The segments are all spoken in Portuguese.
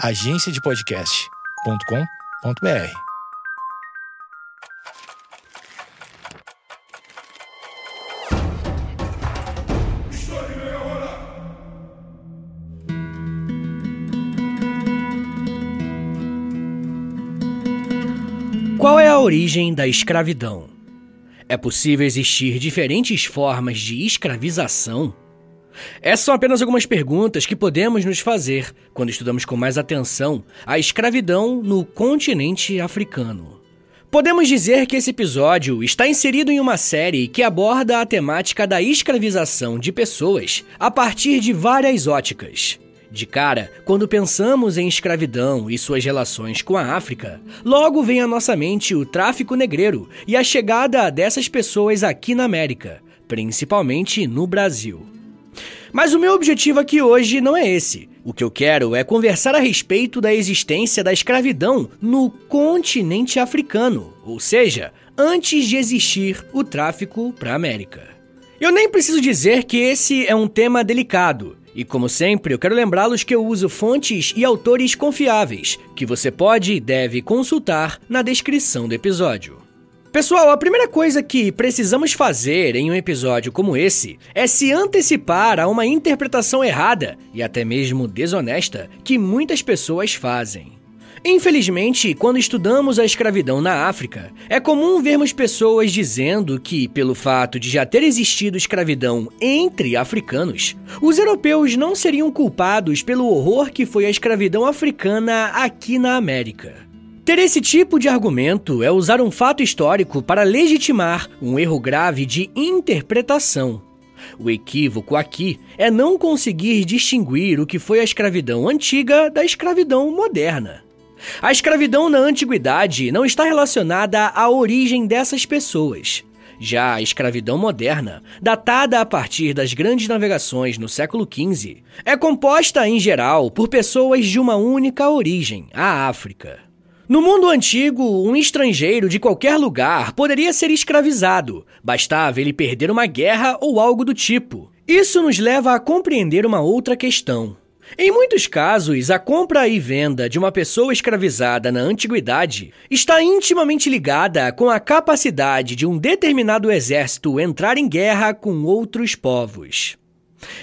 agenciadepodcast.com.br. Qual é a origem da escravidão? É possível existir diferentes formas de escravização? Essas são apenas algumas perguntas que podemos nos fazer quando estudamos com mais atenção a escravidão no continente africano. Podemos dizer que esse episódio está inserido em uma série que aborda a temática da escravização de pessoas a partir de várias óticas. De cara, quando pensamos em escravidão e suas relações com a África, logo vem à nossa mente o tráfico negreiro e a chegada dessas pessoas aqui na América, principalmente no Brasil. Mas o meu objetivo aqui hoje não é esse. O que eu quero é conversar a respeito da existência da escravidão no continente africano, ou seja, antes de existir o tráfico para a América. Eu nem preciso dizer que esse é um tema delicado. E como sempre, eu quero lembrá-los que eu uso fontes e autores confiáveis, que você pode e deve consultar na descrição do episódio. Pessoal, a primeira coisa que precisamos fazer em um episódio como esse é se antecipar a uma interpretação errada e até mesmo desonesta que muitas pessoas fazem. Infelizmente, quando estudamos a escravidão na África, é comum vermos pessoas dizendo que, pelo fato de já ter existido escravidão entre africanos, os europeus não seriam culpados pelo horror que foi a escravidão africana aqui na América. Ter esse tipo de argumento é usar um fato histórico para legitimar um erro grave de interpretação. O equívoco aqui é não conseguir distinguir o que foi a escravidão antiga da escravidão moderna. A escravidão na antiguidade não está relacionada à origem dessas pessoas. Já a escravidão moderna, datada a partir das grandes navegações no século XV, é composta em geral por pessoas de uma única origem, a África. No mundo antigo, um estrangeiro de qualquer lugar poderia ser escravizado, bastava ele perder uma guerra ou algo do tipo. Isso nos leva a compreender uma outra questão. Em muitos casos, a compra e venda de uma pessoa escravizada na antiguidade está intimamente ligada com a capacidade de um determinado exército entrar em guerra com outros povos.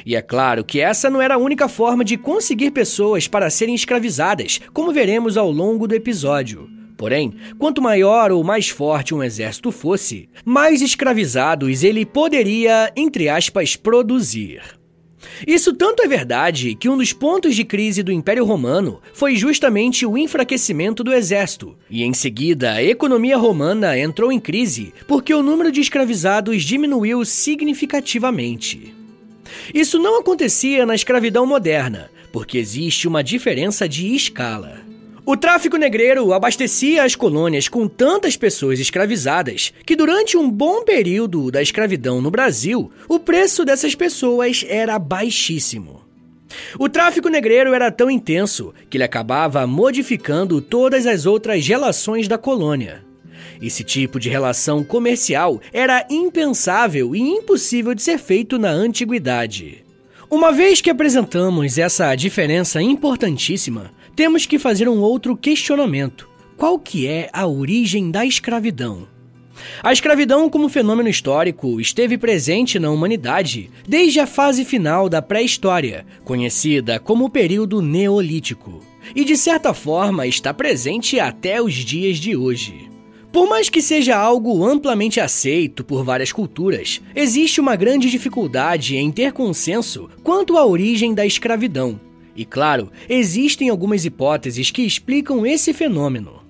E é claro que essa não era a única forma de conseguir pessoas para serem escravizadas, como veremos ao longo do episódio. Porém, quanto maior ou mais forte um exército fosse, mais escravizados ele poderia, entre aspas, produzir. Isso tanto é verdade que um dos pontos de crise do Império Romano foi justamente o enfraquecimento do exército, e em seguida a economia romana entrou em crise porque o número de escravizados diminuiu significativamente. Isso não acontecia na escravidão moderna, porque existe uma diferença de escala. O tráfico negreiro abastecia as colônias com tantas pessoas escravizadas que, durante um bom período da escravidão no Brasil, o preço dessas pessoas era baixíssimo. O tráfico negreiro era tão intenso que ele acabava modificando todas as outras relações da colônia. Esse tipo de relação comercial era impensável e impossível de ser feito na antiguidade. Uma vez que apresentamos essa diferença importantíssima, temos que fazer um outro questionamento. Qual que é a origem da escravidão? A escravidão como fenômeno histórico esteve presente na humanidade desde a fase final da pré-história, conhecida como o período neolítico, e de certa forma está presente até os dias de hoje. Por mais que seja algo amplamente aceito por várias culturas, existe uma grande dificuldade em ter consenso quanto à origem da escravidão. E claro, existem algumas hipóteses que explicam esse fenômeno.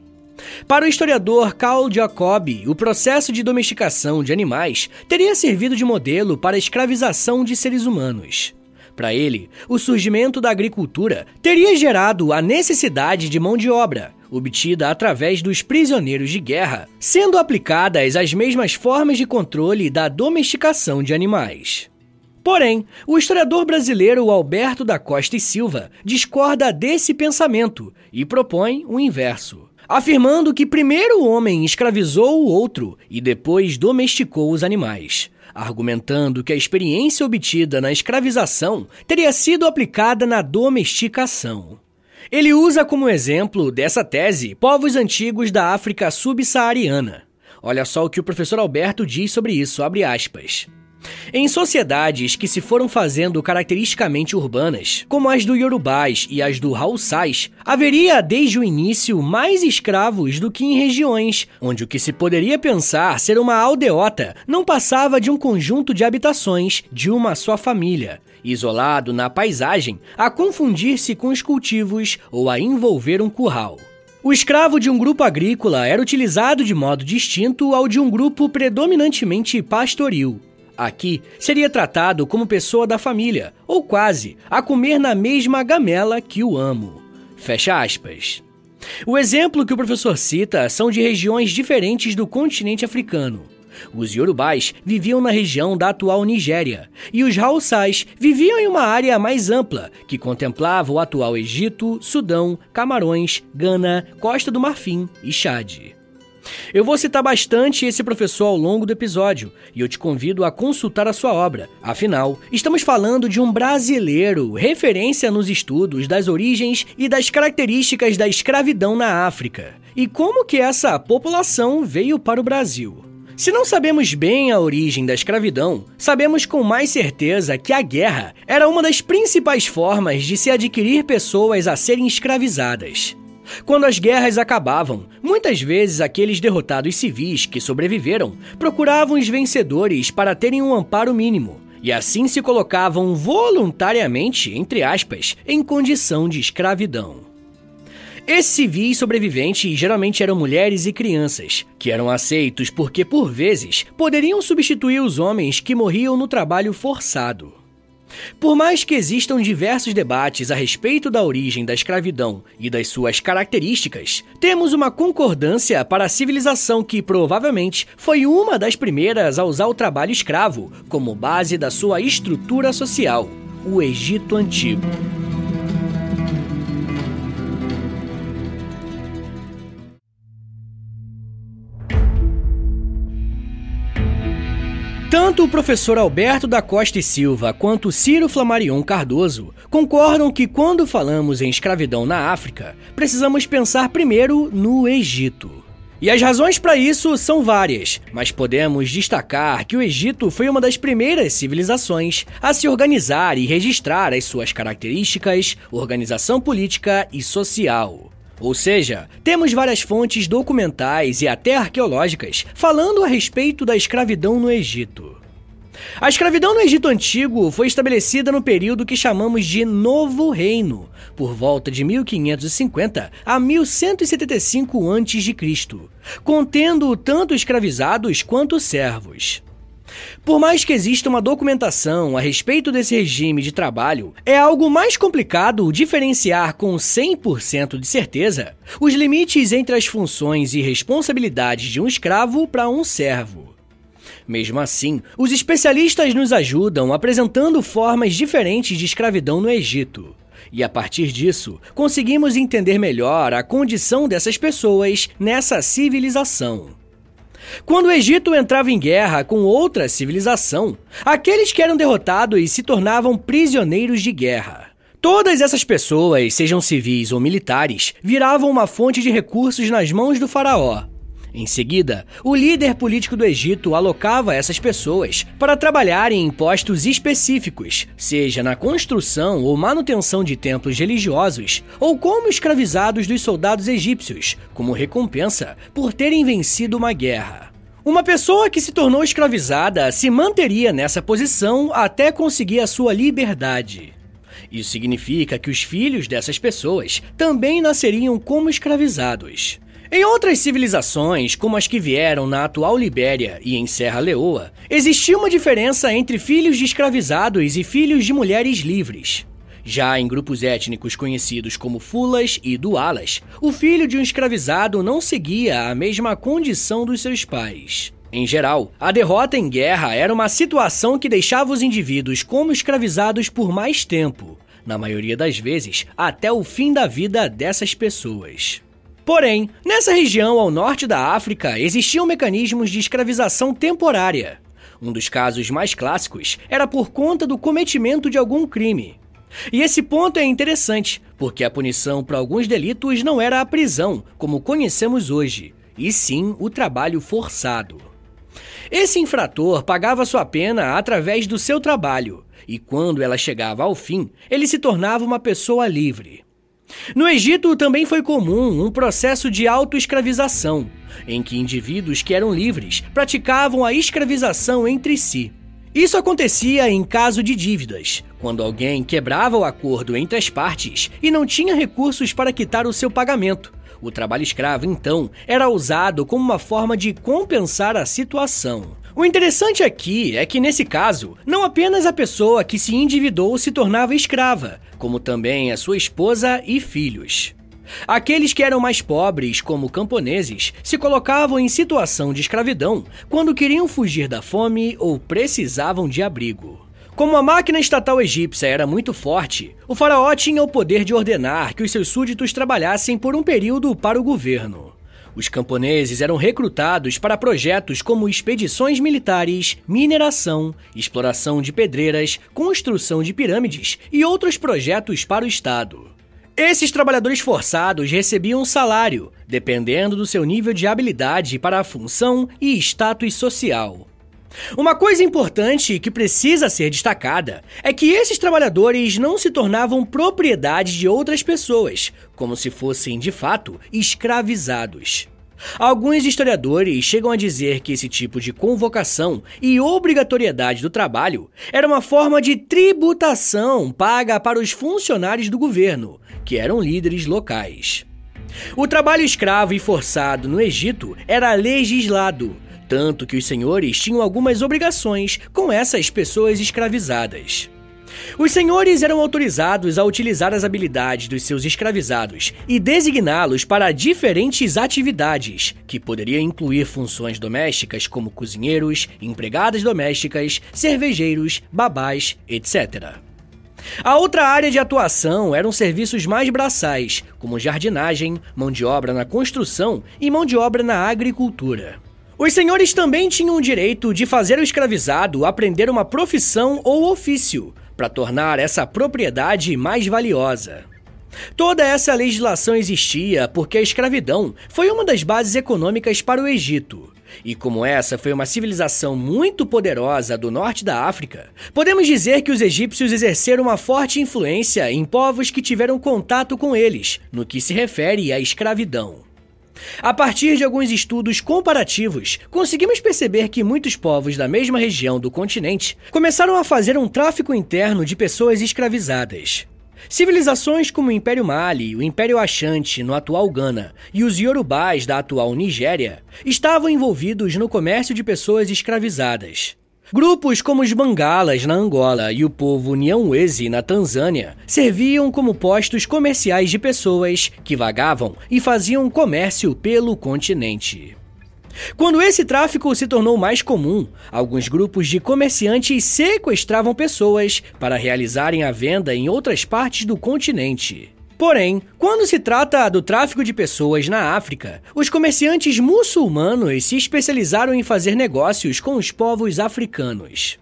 Para o historiador Carl Jacobi, o processo de domesticação de animais teria servido de modelo para a escravização de seres humanos. Para ele, o surgimento da agricultura teria gerado a necessidade de mão de obra, obtida através dos prisioneiros de guerra, sendo aplicadas as mesmas formas de controle da domesticação de animais. Porém, o historiador brasileiro Alberto da Costa e Silva discorda desse pensamento e propõe o inverso, afirmando que primeiro o homem escravizou o outro e depois domesticou os animais, argumentando que a experiência obtida na escravização teria sido aplicada na domesticação. Ele usa como exemplo dessa tese povos antigos da África subsaariana. Olha só o que o professor Alberto diz sobre isso, abre aspas. Em sociedades que se foram fazendo caracteristicamente urbanas, como as do Yorubás e as do Haussais, haveria desde o início mais escravos do que em regiões onde o que se poderia pensar ser uma aldeota não passava de um conjunto de habitações de uma só família, isolado na paisagem, a confundir-se com os cultivos ou a envolver um curral. O escravo de um grupo agrícola era utilizado de modo distinto ao de um grupo predominantemente pastoril. Aqui, seria tratado como pessoa da família, ou quase, a comer na mesma gamela que o amo. Fecha aspas. O exemplo que o professor cita são de regiões diferentes do continente africano. Os Yorubais viviam na região da atual Nigéria, e os Haussais viviam em uma área mais ampla, que contemplava o atual Egito, Sudão, Camarões, Gana, Costa do Marfim e Chade. Eu vou citar bastante esse professor ao longo do episódio e eu te convido a consultar a sua obra. Afinal, estamos falando de um brasileiro, referência nos estudos das origens e das características da escravidão na África e como que essa população veio para o Brasil. Se não sabemos bem a origem da escravidão, sabemos com mais certeza que a guerra era uma das principais formas de se adquirir pessoas a serem escravizadas. Quando as guerras acabavam, muitas vezes aqueles derrotados civis que sobreviveram procuravam os vencedores para terem um amparo mínimo, e assim se colocavam voluntariamente, entre aspas, em condição de escravidão. Esses civis sobreviventes geralmente eram mulheres e crianças, que eram aceitos porque, por vezes, poderiam substituir os homens que morriam no trabalho forçado. Por mais que existam diversos debates a respeito da origem da escravidão e das suas características, temos uma concordância para a civilização que provavelmente foi uma das primeiras a usar o trabalho escravo como base da sua estrutura social, o Egito Antigo. Tanto o professor Alberto da Costa e Silva quanto Ciro Flamarion Cardoso concordam que quando falamos em escravidão na África, precisamos pensar primeiro no Egito. E as razões para isso são várias, mas podemos destacar que o Egito foi uma das primeiras civilizações a se organizar e registrar as suas características, organização política e social. Ou seja, temos várias fontes documentais e até arqueológicas falando a respeito da escravidão no Egito. A escravidão no Egito Antigo foi estabelecida no período que chamamos de Novo Reino, por volta de 1550 a 1175 a.C., contendo tanto escravizados quanto servos. Por mais que exista uma documentação a respeito desse regime de trabalho, é algo mais complicado diferenciar com 100% de certeza os limites entre as funções e responsabilidades de um escravo para um servo. Mesmo assim, os especialistas nos ajudam apresentando formas diferentes de escravidão no Egito. E a partir disso, conseguimos entender melhor a condição dessas pessoas nessa civilização. Quando o Egito entrava em guerra com outra civilização, aqueles que eram derrotados se tornavam prisioneiros de guerra. Todas essas pessoas, sejam civis ou militares, viravam uma fonte de recursos nas mãos do faraó. Em seguida, o líder político do Egito alocava essas pessoas para trabalharem em postos específicos, seja na construção ou manutenção de templos religiosos, ou como escravizados dos soldados egípcios, como recompensa por terem vencido uma guerra. Uma pessoa que se tornou escravizada se manteria nessa posição até conseguir a sua liberdade. Isso significa que os filhos dessas pessoas também nasceriam como escravizados. Em outras civilizações, como as que vieram na atual Libéria e em Serra Leoa, existia uma diferença entre filhos de escravizados e filhos de mulheres livres. Já em grupos étnicos conhecidos como fulas e dualas, o filho de um escravizado não seguia a mesma condição dos seus pais. Em geral, a derrota em guerra era uma situação que deixava os indivíduos como escravizados por mais tempo, na maioria das vezes até o fim da vida dessas pessoas. Porém, nessa região ao norte da África existiam mecanismos de escravização temporária. Um dos casos mais clássicos era por conta do cometimento de algum crime. E esse ponto é interessante, porque a punição para alguns delitos não era a prisão, como conhecemos hoje, e sim o trabalho forçado. Esse infrator pagava sua pena através do seu trabalho, e quando ela chegava ao fim, ele se tornava uma pessoa livre. No Egito também foi comum um processo de autoescravização, em que indivíduos que eram livres praticavam a escravização entre si. Isso acontecia em caso de dívidas, quando alguém quebrava o acordo entre as partes e não tinha recursos para quitar o seu pagamento. O trabalho escravo, então, era usado como uma forma de compensar a situação. O interessante aqui é que, nesse caso, não apenas a pessoa que se endividou se tornava escrava, como também a sua esposa e filhos. Aqueles que eram mais pobres, como camponeses, se colocavam em situação de escravidão quando queriam fugir da fome ou precisavam de abrigo. Como a máquina estatal egípcia era muito forte, o faraó tinha o poder de ordenar que os seus súditos trabalhassem por um período para o governo. Os camponeses eram recrutados para projetos como expedições militares, mineração, exploração de pedreiras, construção de pirâmides e outros projetos para o Estado. Esses trabalhadores forçados recebiam um salário, dependendo do seu nível de habilidade para a função e status social. Uma coisa importante que precisa ser destacada é que esses trabalhadores não se tornavam propriedade de outras pessoas, como se fossem de fato escravizados. Alguns historiadores chegam a dizer que esse tipo de convocação e obrigatoriedade do trabalho era uma forma de tributação paga para os funcionários do governo, que eram líderes locais. O trabalho escravo e forçado no Egito era legislado tanto que os senhores tinham algumas obrigações com essas pessoas escravizadas. Os senhores eram autorizados a utilizar as habilidades dos seus escravizados e designá-los para diferentes atividades, que poderiam incluir funções domésticas como cozinheiros, empregadas domésticas, cervejeiros, babás, etc. A outra área de atuação eram serviços mais braçais, como jardinagem, mão de obra na construção e mão de obra na agricultura. Os senhores também tinham o direito de fazer o escravizado aprender uma profissão ou ofício, para tornar essa propriedade mais valiosa. Toda essa legislação existia porque a escravidão foi uma das bases econômicas para o Egito. E como essa foi uma civilização muito poderosa do norte da África, podemos dizer que os egípcios exerceram uma forte influência em povos que tiveram contato com eles, no que se refere à escravidão. A partir de alguns estudos comparativos, conseguimos perceber que muitos povos da mesma região do continente começaram a fazer um tráfico interno de pessoas escravizadas. Civilizações como o Império Mali, o Império Achante no atual Ghana e os Yorubás da atual Nigéria estavam envolvidos no comércio de pessoas escravizadas. Grupos como os Bangalas na Angola e o povo Nyamwezi na Tanzânia serviam como postos comerciais de pessoas que vagavam e faziam comércio pelo continente. Quando esse tráfico se tornou mais comum, alguns grupos de comerciantes sequestravam pessoas para realizarem a venda em outras partes do continente. Porém, quando se trata do tráfico de pessoas na África, os comerciantes muçulmanos se especializaram em fazer negócios com os povos africanos.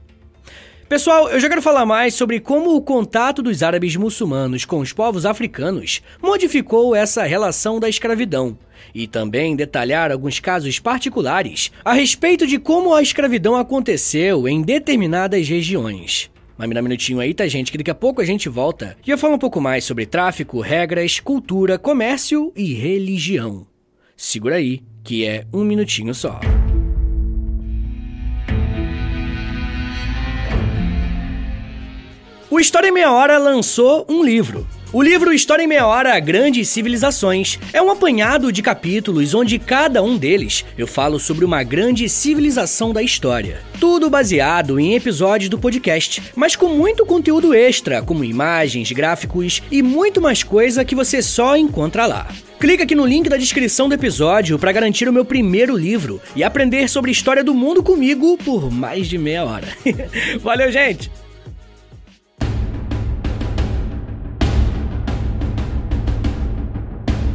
Pessoal, eu já quero falar mais sobre como o contato dos árabes muçulmanos com os povos africanos modificou essa relação da escravidão, e também detalhar alguns casos particulares a respeito de como a escravidão aconteceu em determinadas regiões. Mas me dá um minutinho aí, tá, gente? Que daqui a pouco a gente volta e eu falo um pouco mais sobre tráfico, regras, cultura, comércio e religião. Segura aí, que é um minutinho só. O História em Meia Hora lançou um livro. O livro História em Meia Hora Grandes Civilizações é um apanhado de capítulos onde cada um deles eu falo sobre uma grande civilização da história. Tudo baseado em episódios do podcast, mas com muito conteúdo extra, como imagens, gráficos e muito mais coisa que você só encontra lá. Clica aqui no link da descrição do episódio para garantir o meu primeiro livro e aprender sobre história do mundo comigo por mais de meia hora. Valeu, gente!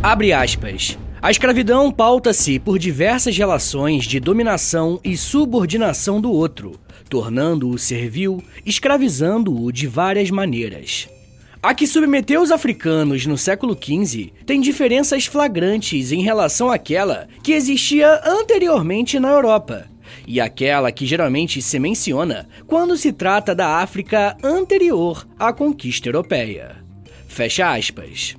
Abre aspas. A escravidão pauta-se por diversas relações de dominação e subordinação do outro, tornando-o servil, escravizando-o de várias maneiras. A que submeteu os africanos no século XV tem diferenças flagrantes em relação àquela que existia anteriormente na Europa, e aquela que geralmente se menciona quando se trata da África anterior à conquista europeia. Fecha aspas.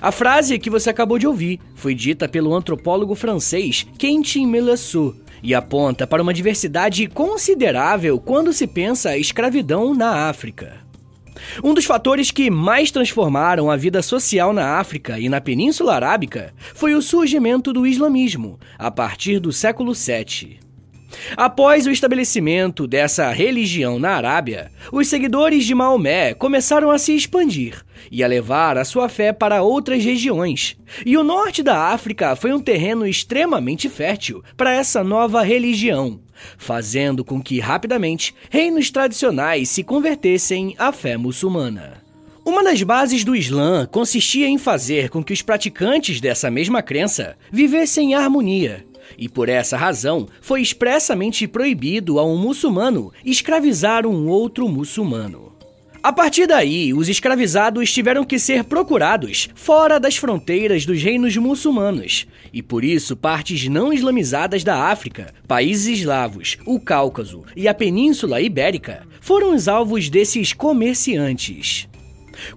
A frase que você acabou de ouvir foi dita pelo antropólogo francês Quentin Melançon e aponta para uma diversidade considerável quando se pensa a escravidão na África. Um dos fatores que mais transformaram a vida social na África e na Península Arábica foi o surgimento do islamismo, a partir do século VII. Após o estabelecimento dessa religião na Arábia, os seguidores de Maomé começaram a se expandir e a levar a sua fé para outras regiões. E o norte da África foi um terreno extremamente fértil para essa nova religião, fazendo com que rapidamente reinos tradicionais se convertessem à fé muçulmana. Uma das bases do Islã consistia em fazer com que os praticantes dessa mesma crença vivessem em harmonia e por essa razão foi expressamente proibido a um muçulmano escravizar um outro muçulmano. A partir daí, os escravizados tiveram que ser procurados fora das fronteiras dos reinos muçulmanos, e por isso partes não islamizadas da África, países eslavos, o Cáucaso e a Península Ibérica foram os alvos desses comerciantes.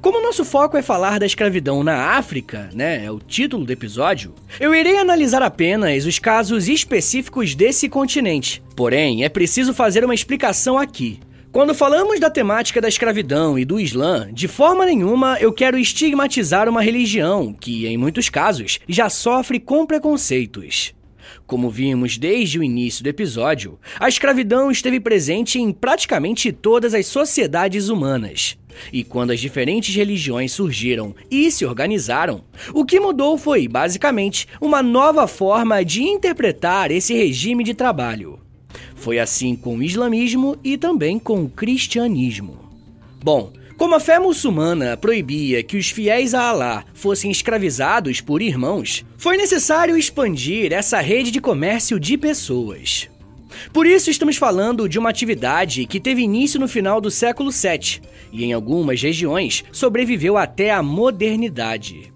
Como nosso foco é falar da escravidão na África, né, é o título do episódio, eu irei analisar apenas os casos específicos desse continente. Porém, é preciso fazer uma explicação aqui. Quando falamos da temática da escravidão e do Islã, de forma nenhuma eu quero estigmatizar uma religião que, em muitos casos, já sofre com preconceitos. Como vimos desde o início do episódio, a escravidão esteve presente em praticamente todas as sociedades humanas. E quando as diferentes religiões surgiram e se organizaram, o que mudou foi, basicamente, uma nova forma de interpretar esse regime de trabalho. Foi assim com o islamismo e também com o cristianismo. Bom, como a fé muçulmana proibia que os fiéis a Alá fossem escravizados por irmãos, foi necessário expandir essa rede de comércio de pessoas. Por isso, estamos falando de uma atividade que teve início no final do século VII e, em algumas regiões, sobreviveu até a modernidade.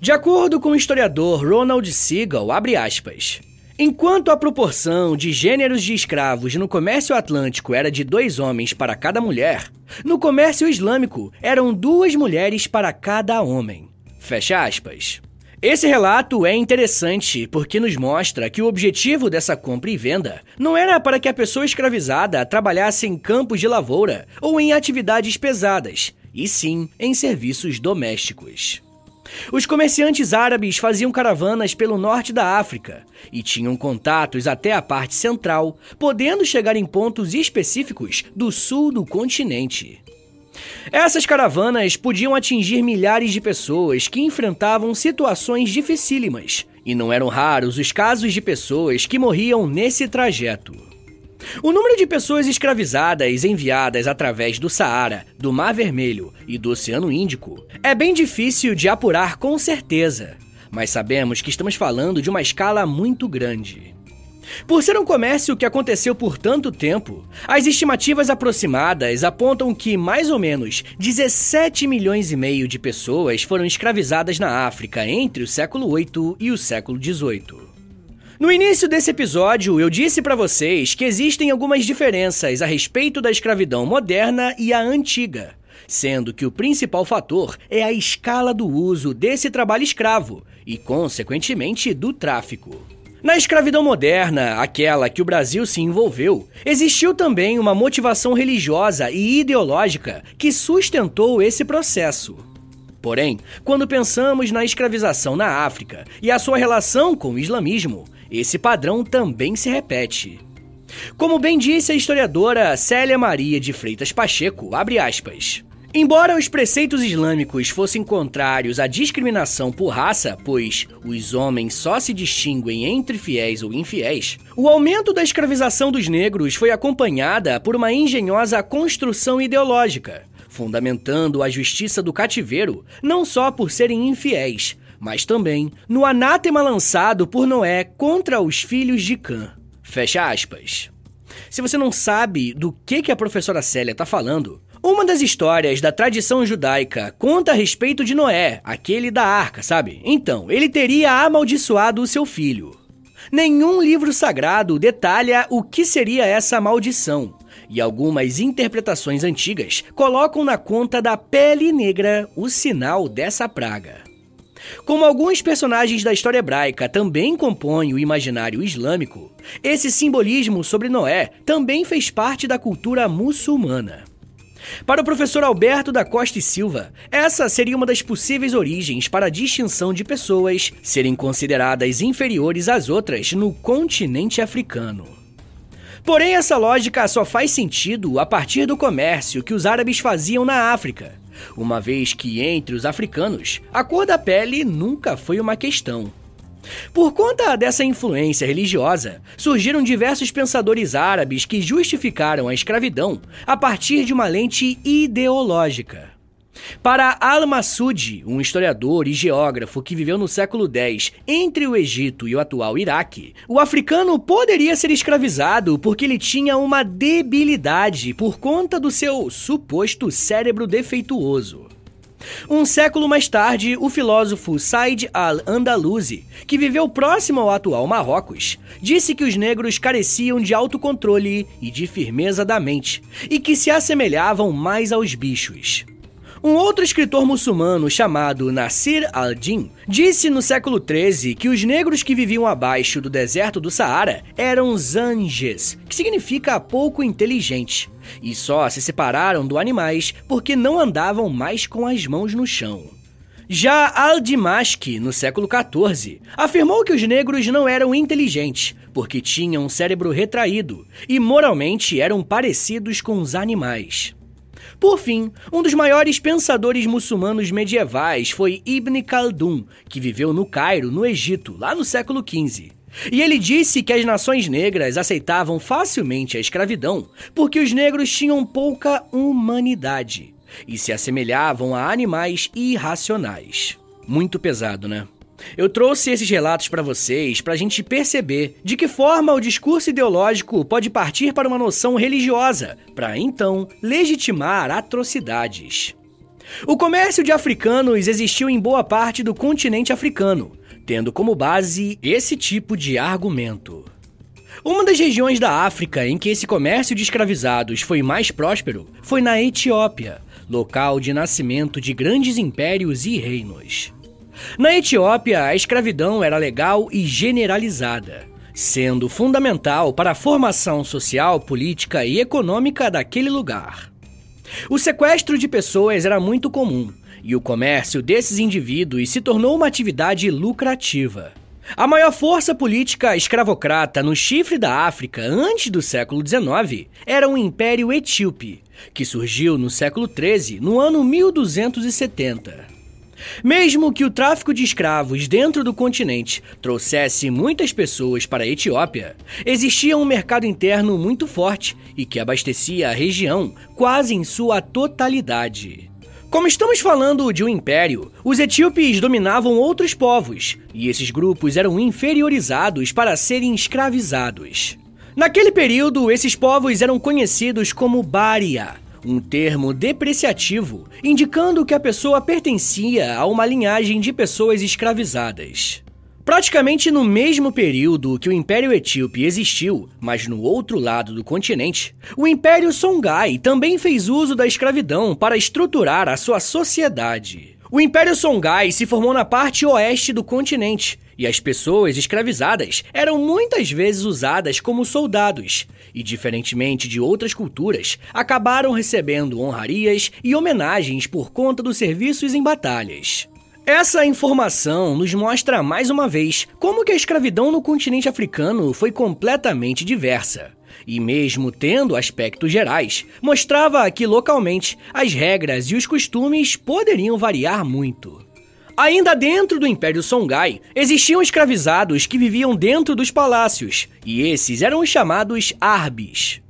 De acordo com o historiador Ronald Siegel, aspas, Enquanto a proporção de gêneros de escravos no comércio atlântico era de dois homens para cada mulher, no comércio islâmico eram duas mulheres para cada homem. Fecha aspas. Esse relato é interessante porque nos mostra que o objetivo dessa compra e venda não era para que a pessoa escravizada trabalhasse em campos de lavoura ou em atividades pesadas, e sim em serviços domésticos. Os comerciantes árabes faziam caravanas pelo norte da África e tinham contatos até a parte central, podendo chegar em pontos específicos do sul do continente. Essas caravanas podiam atingir milhares de pessoas que enfrentavam situações dificílimas, e não eram raros os casos de pessoas que morriam nesse trajeto. O número de pessoas escravizadas enviadas através do Saara, do Mar Vermelho e do Oceano Índico é bem difícil de apurar com certeza, mas sabemos que estamos falando de uma escala muito grande. Por ser um comércio que aconteceu por tanto tempo, as estimativas aproximadas apontam que mais ou menos 17 milhões e meio de pessoas foram escravizadas na África entre o século 8 e o século 18. No início desse episódio, eu disse para vocês que existem algumas diferenças a respeito da escravidão moderna e a antiga, sendo que o principal fator é a escala do uso desse trabalho escravo e, consequentemente, do tráfico. Na escravidão moderna, aquela que o Brasil se envolveu, existiu também uma motivação religiosa e ideológica que sustentou esse processo. Porém, quando pensamos na escravização na África e a sua relação com o islamismo, esse padrão também se repete. Como bem disse a historiadora Célia Maria de Freitas Pacheco, aspas. Embora os preceitos islâmicos fossem contrários à discriminação por raça, pois os homens só se distinguem entre fiéis ou infiéis, o aumento da escravização dos negros foi acompanhada por uma engenhosa construção ideológica, fundamentando a justiça do cativeiro não só por serem infiéis, mas também no anátema lançado por Noé contra os filhos de Cã. Fecha aspas. Se você não sabe do que, que a professora Célia está falando, uma das histórias da tradição judaica conta a respeito de Noé, aquele da arca, sabe? Então, ele teria amaldiçoado o seu filho. Nenhum livro sagrado detalha o que seria essa maldição, e algumas interpretações antigas colocam na conta da pele negra o sinal dessa praga. Como alguns personagens da história hebraica também compõem o imaginário islâmico, esse simbolismo sobre Noé também fez parte da cultura muçulmana. Para o professor Alberto da Costa e Silva, essa seria uma das possíveis origens para a distinção de pessoas serem consideradas inferiores às outras no continente africano. Porém, essa lógica só faz sentido a partir do comércio que os árabes faziam na África, uma vez que entre os africanos a cor da pele nunca foi uma questão. Por conta dessa influência religiosa, surgiram diversos pensadores árabes que justificaram a escravidão a partir de uma lente ideológica. Para Al-Masudi, um historiador e geógrafo que viveu no século X entre o Egito e o atual Iraque, o africano poderia ser escravizado porque ele tinha uma debilidade por conta do seu suposto cérebro defeituoso. Um século mais tarde, o filósofo Said al-Andalusi, que viveu próximo ao atual Marrocos, disse que os negros careciam de autocontrole e de firmeza da mente, e que se assemelhavam mais aos bichos. Um outro escritor muçulmano chamado Nasir al-Din disse no século XIII que os negros que viviam abaixo do deserto do Saara eram zanges, que significa pouco inteligente, e só se separaram do animais porque não andavam mais com as mãos no chão. Já Al-Dimashq, no século XIV, afirmou que os negros não eram inteligentes, porque tinham um cérebro retraído e moralmente eram parecidos com os animais. Por fim, um dos maiores pensadores muçulmanos medievais foi Ibn Khaldun, que viveu no Cairo, no Egito, lá no século XV. E ele disse que as nações negras aceitavam facilmente a escravidão porque os negros tinham pouca humanidade e se assemelhavam a animais irracionais. Muito pesado, né? Eu trouxe esses relatos para vocês para a gente perceber de que forma o discurso ideológico pode partir para uma noção religiosa, para então legitimar atrocidades. O comércio de africanos existiu em boa parte do continente africano, tendo como base esse tipo de argumento. Uma das regiões da África em que esse comércio de escravizados foi mais próspero foi na Etiópia, local de nascimento de grandes impérios e reinos. Na Etiópia, a escravidão era legal e generalizada, sendo fundamental para a formação social, política e econômica daquele lugar. O sequestro de pessoas era muito comum e o comércio desses indivíduos se tornou uma atividade lucrativa. A maior força política escravocrata no chifre da África antes do século XIX era o Império Etíope, que surgiu no século XIII, no ano 1270. Mesmo que o tráfico de escravos dentro do continente trouxesse muitas pessoas para a Etiópia, existia um mercado interno muito forte e que abastecia a região quase em sua totalidade. Como estamos falando de um império, os etíopes dominavam outros povos, e esses grupos eram inferiorizados para serem escravizados. Naquele período, esses povos eram conhecidos como Bária, um termo depreciativo indicando que a pessoa pertencia a uma linhagem de pessoas escravizadas. Praticamente no mesmo período que o Império Etíope existiu, mas no outro lado do continente, o Império Songhai também fez uso da escravidão para estruturar a sua sociedade. O Império Songhai se formou na parte oeste do continente, e as pessoas escravizadas eram muitas vezes usadas como soldados, e diferentemente de outras culturas, acabaram recebendo honrarias e homenagens por conta dos serviços em batalhas. Essa informação nos mostra mais uma vez como que a escravidão no continente africano foi completamente diversa. E mesmo tendo aspectos gerais, mostrava que localmente as regras e os costumes poderiam variar muito. Ainda dentro do Império Songhai, existiam escravizados que viviam dentro dos palácios, e esses eram os chamados Arbis.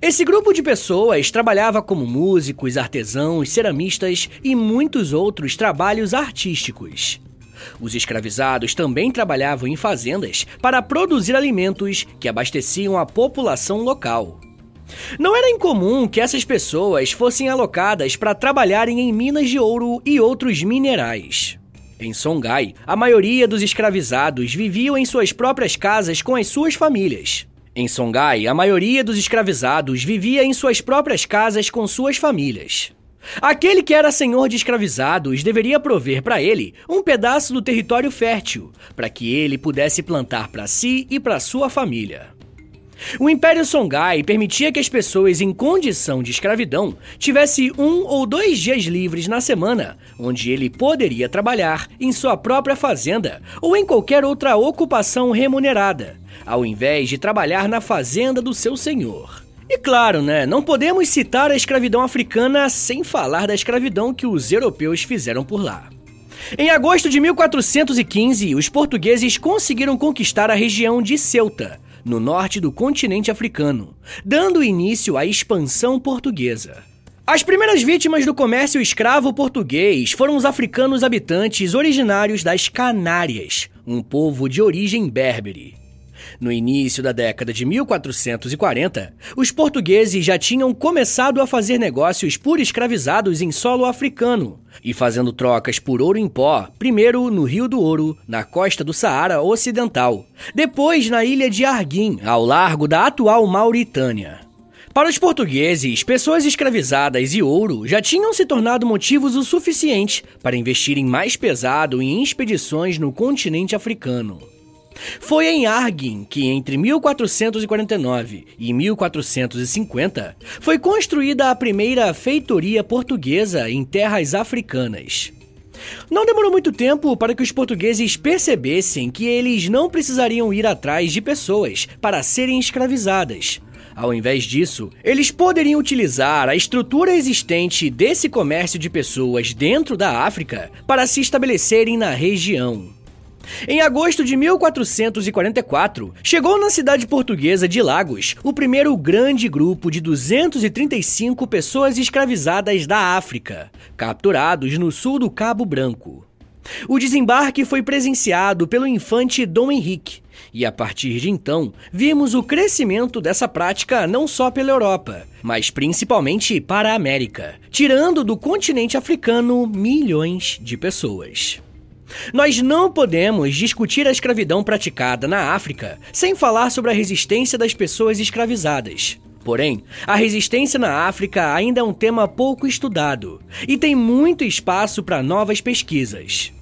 Esse grupo de pessoas trabalhava como músicos, artesãos, ceramistas e muitos outros trabalhos artísticos. Os escravizados também trabalhavam em fazendas para produzir alimentos que abasteciam a população local. Não era incomum que essas pessoas fossem alocadas para trabalharem em minas de ouro e outros minerais. Em Songhai, a maioria dos escravizados viviam em suas próprias casas com as suas famílias. Em Songhai, a maioria dos escravizados vivia em suas próprias casas com suas famílias. Aquele que era senhor de escravizados deveria prover para ele um pedaço do território fértil, para que ele pudesse plantar para si e para sua família. O Império Songhai permitia que as pessoas em condição de escravidão tivessem um ou dois dias livres na semana, onde ele poderia trabalhar em sua própria fazenda ou em qualquer outra ocupação remunerada, ao invés de trabalhar na fazenda do seu senhor. E claro, né, não podemos citar a escravidão africana sem falar da escravidão que os europeus fizeram por lá. Em agosto de 1415, os portugueses conseguiram conquistar a região de Ceuta, no norte do continente africano, dando início à expansão portuguesa. As primeiras vítimas do comércio escravo português foram os africanos habitantes originários das Canárias, um povo de origem berbere. No início da década de 1440, os portugueses já tinham começado a fazer negócios por escravizados em solo africano e fazendo trocas por ouro em pó, primeiro no Rio do Ouro, na costa do Saara Ocidental, depois na ilha de Arguim, ao largo da atual Mauritânia. Para os portugueses, pessoas escravizadas e ouro já tinham se tornado motivos o suficiente para investirem mais pesado em expedições no continente africano. Foi em Arguin que, entre 1449 e 1450, foi construída a primeira feitoria portuguesa em terras africanas. Não demorou muito tempo para que os portugueses percebessem que eles não precisariam ir atrás de pessoas para serem escravizadas. Ao invés disso, eles poderiam utilizar a estrutura existente desse comércio de pessoas dentro da África para se estabelecerem na região. Em agosto de 1444, chegou na cidade portuguesa de Lagos o primeiro grande grupo de 235 pessoas escravizadas da África, capturados no sul do Cabo Branco. O desembarque foi presenciado pelo infante Dom Henrique, e a partir de então, vimos o crescimento dessa prática não só pela Europa, mas principalmente para a América, tirando do continente africano milhões de pessoas. Nós não podemos discutir a escravidão praticada na África sem falar sobre a resistência das pessoas escravizadas. Porém, a resistência na África ainda é um tema pouco estudado e tem muito espaço para novas pesquisas.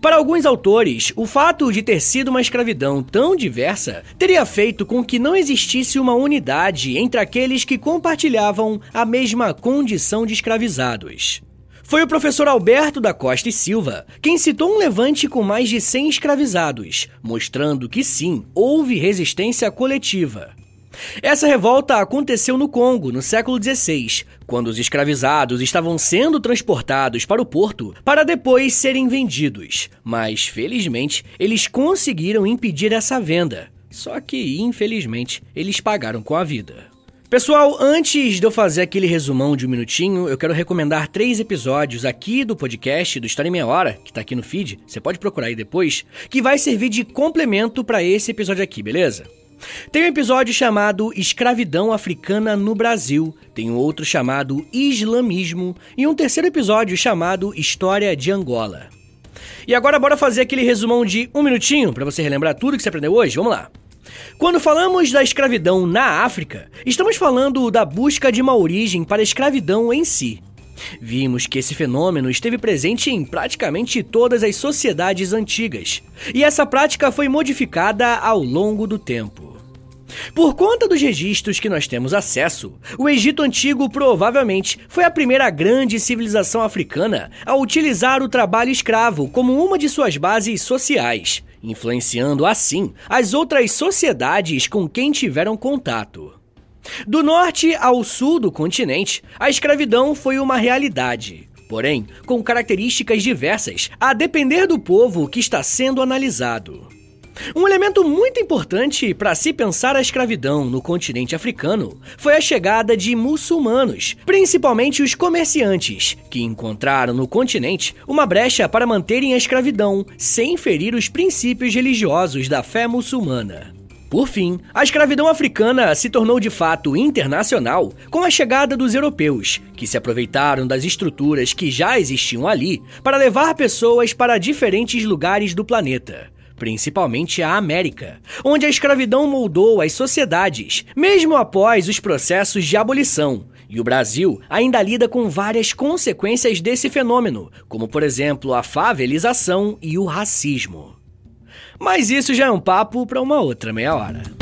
Para alguns autores, o fato de ter sido uma escravidão tão diversa teria feito com que não existisse uma unidade entre aqueles que compartilhavam a mesma condição de escravizados. Foi o professor Alberto da Costa e Silva quem citou um levante com mais de 100 escravizados, mostrando que sim, houve resistência coletiva. Essa revolta aconteceu no Congo, no século XVI, quando os escravizados estavam sendo transportados para o porto para depois serem vendidos. Mas, felizmente, eles conseguiram impedir essa venda. Só que, infelizmente, eles pagaram com a vida. Pessoal, antes de eu fazer aquele resumão de um minutinho, eu quero recomendar três episódios aqui do podcast do História em Meia Hora, que tá aqui no feed, você pode procurar aí depois, que vai servir de complemento para esse episódio aqui, beleza? Tem um episódio chamado Escravidão Africana no Brasil, tem outro chamado Islamismo e um terceiro episódio chamado História de Angola. E agora bora fazer aquele resumão de um minutinho para você relembrar tudo que você aprendeu hoje? Vamos lá! Quando falamos da escravidão na África, estamos falando da busca de uma origem para a escravidão em si. Vimos que esse fenômeno esteve presente em praticamente todas as sociedades antigas, e essa prática foi modificada ao longo do tempo. Por conta dos registros que nós temos acesso, o Egito Antigo provavelmente foi a primeira grande civilização africana a utilizar o trabalho escravo como uma de suas bases sociais, influenciando assim as outras sociedades com quem tiveram contato. Do norte ao sul do continente, a escravidão foi uma realidade, porém com características diversas a depender do povo que está sendo analisado. Um elemento muito importante para se pensar a escravidão no continente africano foi a chegada de muçulmanos, principalmente os comerciantes, que encontraram no continente uma brecha para manterem a escravidão sem ferir os princípios religiosos da fé muçulmana. Por fim, a escravidão africana se tornou de fato internacional com a chegada dos europeus, que se aproveitaram das estruturas que já existiam ali para levar pessoas para diferentes lugares do planeta principalmente a América, onde a escravidão moldou as sociedades, mesmo após os processos de abolição. E o Brasil ainda lida com várias consequências desse fenômeno, como por exemplo a favelização e o racismo. Mas isso já é um papo para uma outra meia hora.